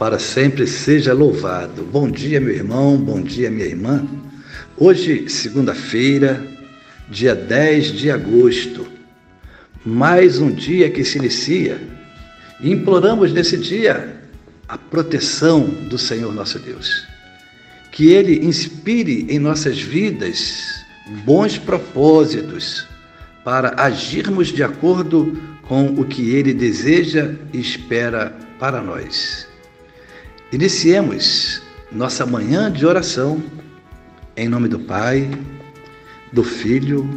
para sempre seja louvado. Bom dia, meu irmão, bom dia, minha irmã. Hoje, segunda-feira, dia 10 de agosto, mais um dia que se inicia e imploramos nesse dia a proteção do Senhor nosso Deus. Que Ele inspire em nossas vidas bons propósitos para agirmos de acordo com o que Ele deseja e espera para nós. Iniciemos nossa manhã de oração em nome do Pai, do Filho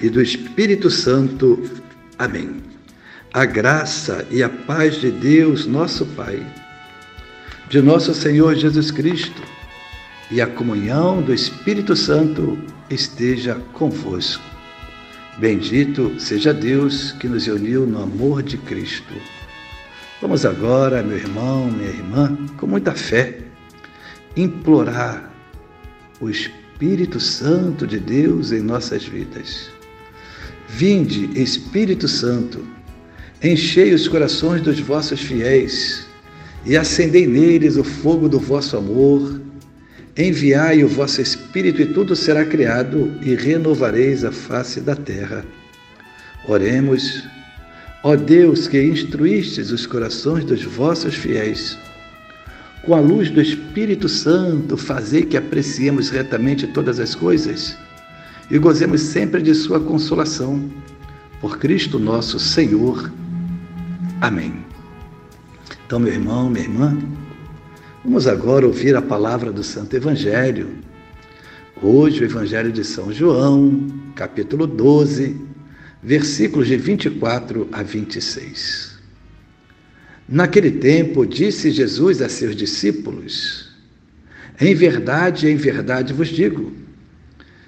e do Espírito Santo. Amém. A graça e a paz de Deus, nosso Pai, de nosso Senhor Jesus Cristo e a comunhão do Espírito Santo esteja convosco. Bendito seja Deus que nos uniu no amor de Cristo. Vamos agora, meu irmão, minha irmã, com muita fé, implorar o Espírito Santo de Deus em nossas vidas. Vinde, Espírito Santo, enchei os corações dos vossos fiéis e acendei neles o fogo do vosso amor. Enviai o vosso Espírito e tudo será criado e renovareis a face da terra. Oremos. Ó Deus, que instruístes os corações dos vossos fiéis, com a luz do Espírito Santo, fazei que apreciemos retamente todas as coisas e gozemos sempre de Sua consolação. Por Cristo nosso Senhor. Amém. Então, meu irmão, minha irmã, vamos agora ouvir a palavra do Santo Evangelho. Hoje, o Evangelho de São João, capítulo 12 versículos de 24 a 26. Naquele tempo, disse Jesus a seus discípulos: Em verdade, em verdade vos digo,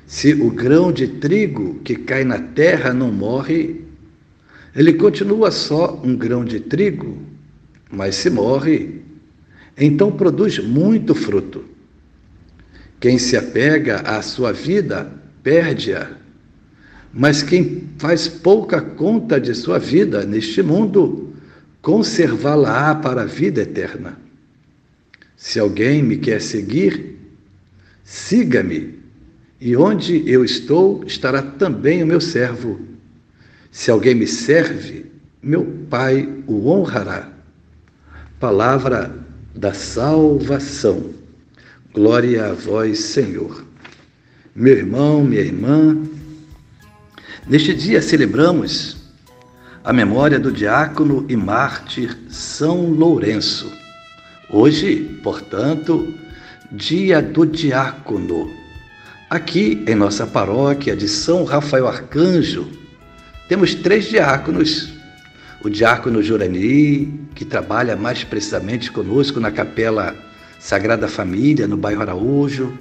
se o grão de trigo que cai na terra não morre, ele continua só um grão de trigo, mas se morre, então produz muito fruto. Quem se apega à sua vida, perde-a mas quem faz pouca conta de sua vida neste mundo, conservá-la-á para a vida eterna. Se alguém me quer seguir, siga-me, e onde eu estou estará também o meu servo. Se alguém me serve, meu Pai o honrará. Palavra da salvação. Glória a vós, Senhor. Meu irmão, minha irmã, Neste dia celebramos a memória do diácono e mártir São Lourenço. Hoje, portanto, dia do diácono. Aqui em nossa paróquia de São Rafael Arcanjo, temos três diáconos. O diácono Jurani, que trabalha mais precisamente conosco na capela Sagrada Família, no bairro Araújo.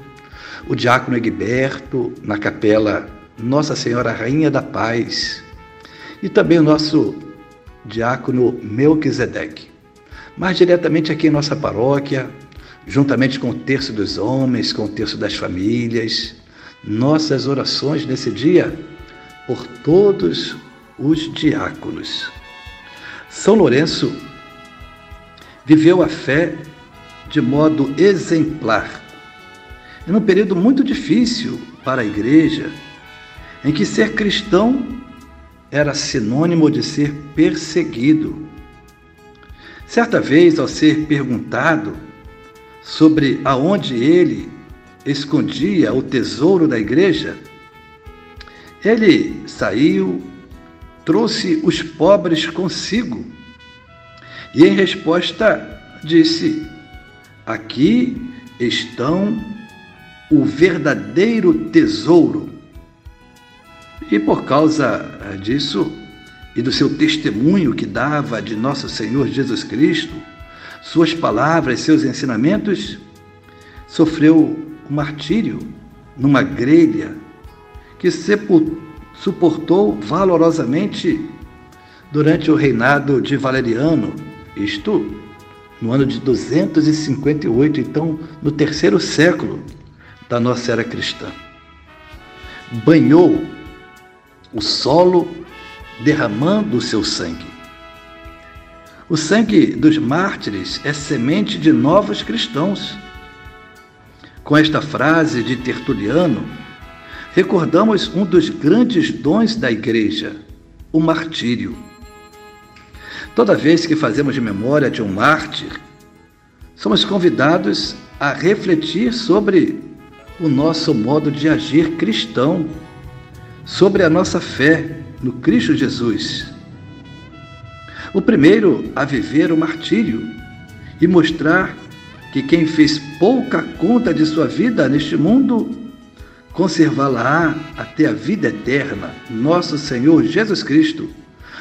O diácono Egberto, na capela nossa Senhora Rainha da Paz e também o nosso diácono Melquisedeque. Mais diretamente aqui em nossa paróquia, juntamente com o terço dos homens, com o terço das famílias, nossas orações nesse dia por todos os diáconos. São Lourenço viveu a fé de modo exemplar, em um período muito difícil para a igreja, em que ser cristão era sinônimo de ser perseguido. Certa vez, ao ser perguntado sobre aonde ele escondia o tesouro da igreja, ele saiu, trouxe os pobres consigo e, em resposta, disse: Aqui estão o verdadeiro tesouro e por causa eh, disso e do seu testemunho que dava de nosso Senhor Jesus Cristo, suas palavras, seus ensinamentos, sofreu o martírio numa grelha que suportou valorosamente durante o reinado de Valeriano, isto no ano de 258, então no terceiro século da nossa era cristã. Banhou o solo derramando o seu sangue. O sangue dos mártires é semente de novos cristãos. Com esta frase de Tertuliano, recordamos um dos grandes dons da igreja, o martírio. Toda vez que fazemos memória de um mártir, somos convidados a refletir sobre o nosso modo de agir cristão, sobre a nossa fé no Cristo Jesus. O primeiro a viver o martírio e mostrar que quem fez pouca conta de sua vida neste mundo, conservá-la até a vida eterna, nosso Senhor Jesus Cristo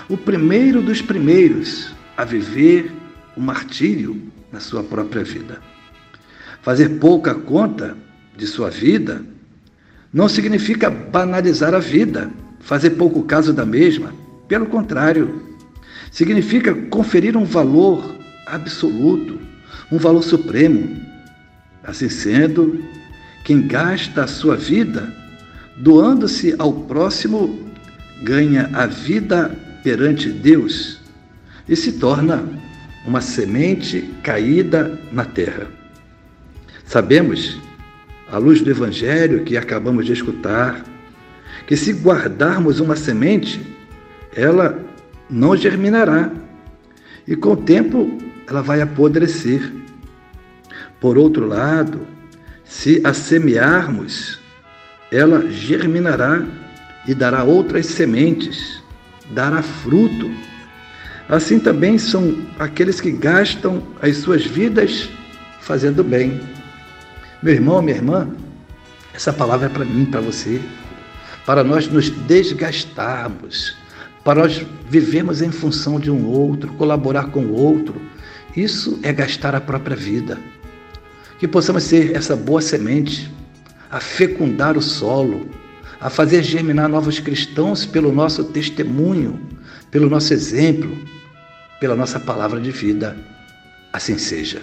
o primeiro dos primeiros a viver o martírio na sua própria vida. Fazer pouca conta de sua vida não significa banalizar a vida, fazer pouco caso da mesma. Pelo contrário, significa conferir um valor absoluto, um valor supremo. Assim sendo, quem gasta a sua vida doando-se ao próximo ganha a vida perante Deus e se torna uma semente caída na terra. Sabemos, à luz do Evangelho que acabamos de escutar, que se guardarmos uma semente, ela não germinará e com o tempo ela vai apodrecer. Por outro lado, se a semearmos, ela germinará e dará outras sementes dará fruto. Assim também são aqueles que gastam as suas vidas fazendo bem. Meu irmão, minha irmã, essa palavra é para mim, para você, para nós nos desgastarmos, para nós vivermos em função de um outro, colaborar com o outro. Isso é gastar a própria vida. Que possamos ser essa boa semente, a fecundar o solo, a fazer germinar novos cristãos pelo nosso testemunho, pelo nosso exemplo, pela nossa palavra de vida. Assim seja.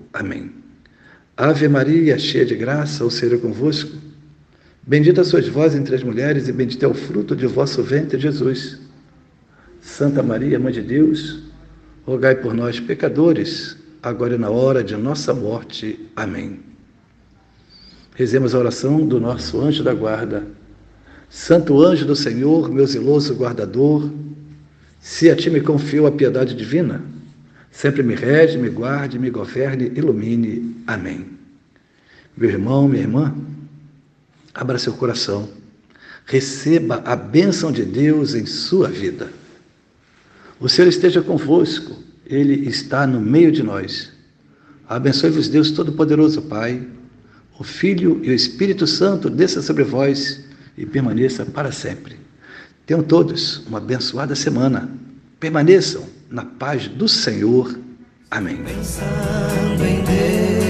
Amém. Ave Maria, cheia de graça, o Senhor é convosco. Bendita sois vós entre as mulheres, e bendito é o fruto de vosso ventre, Jesus. Santa Maria, Mãe de Deus, rogai por nós, pecadores, agora e na hora de nossa morte. Amém. Rezemos a oração do nosso anjo da guarda. Santo anjo do Senhor, meu zeloso guardador, se a ti me confio a piedade divina, sempre me rege, me guarde, me governe, ilumine. Amém. Meu irmão, minha irmã, abra seu coração, receba a bênção de Deus em sua vida. O Senhor esteja convosco, Ele está no meio de nós. Abençoe-vos, Deus Todo-Poderoso, Pai o Filho e o Espírito Santo desça sobre vós e permaneça para sempre. Tenham todos uma abençoada semana. Permaneçam na paz do Senhor. Amém. Pensando em Deus,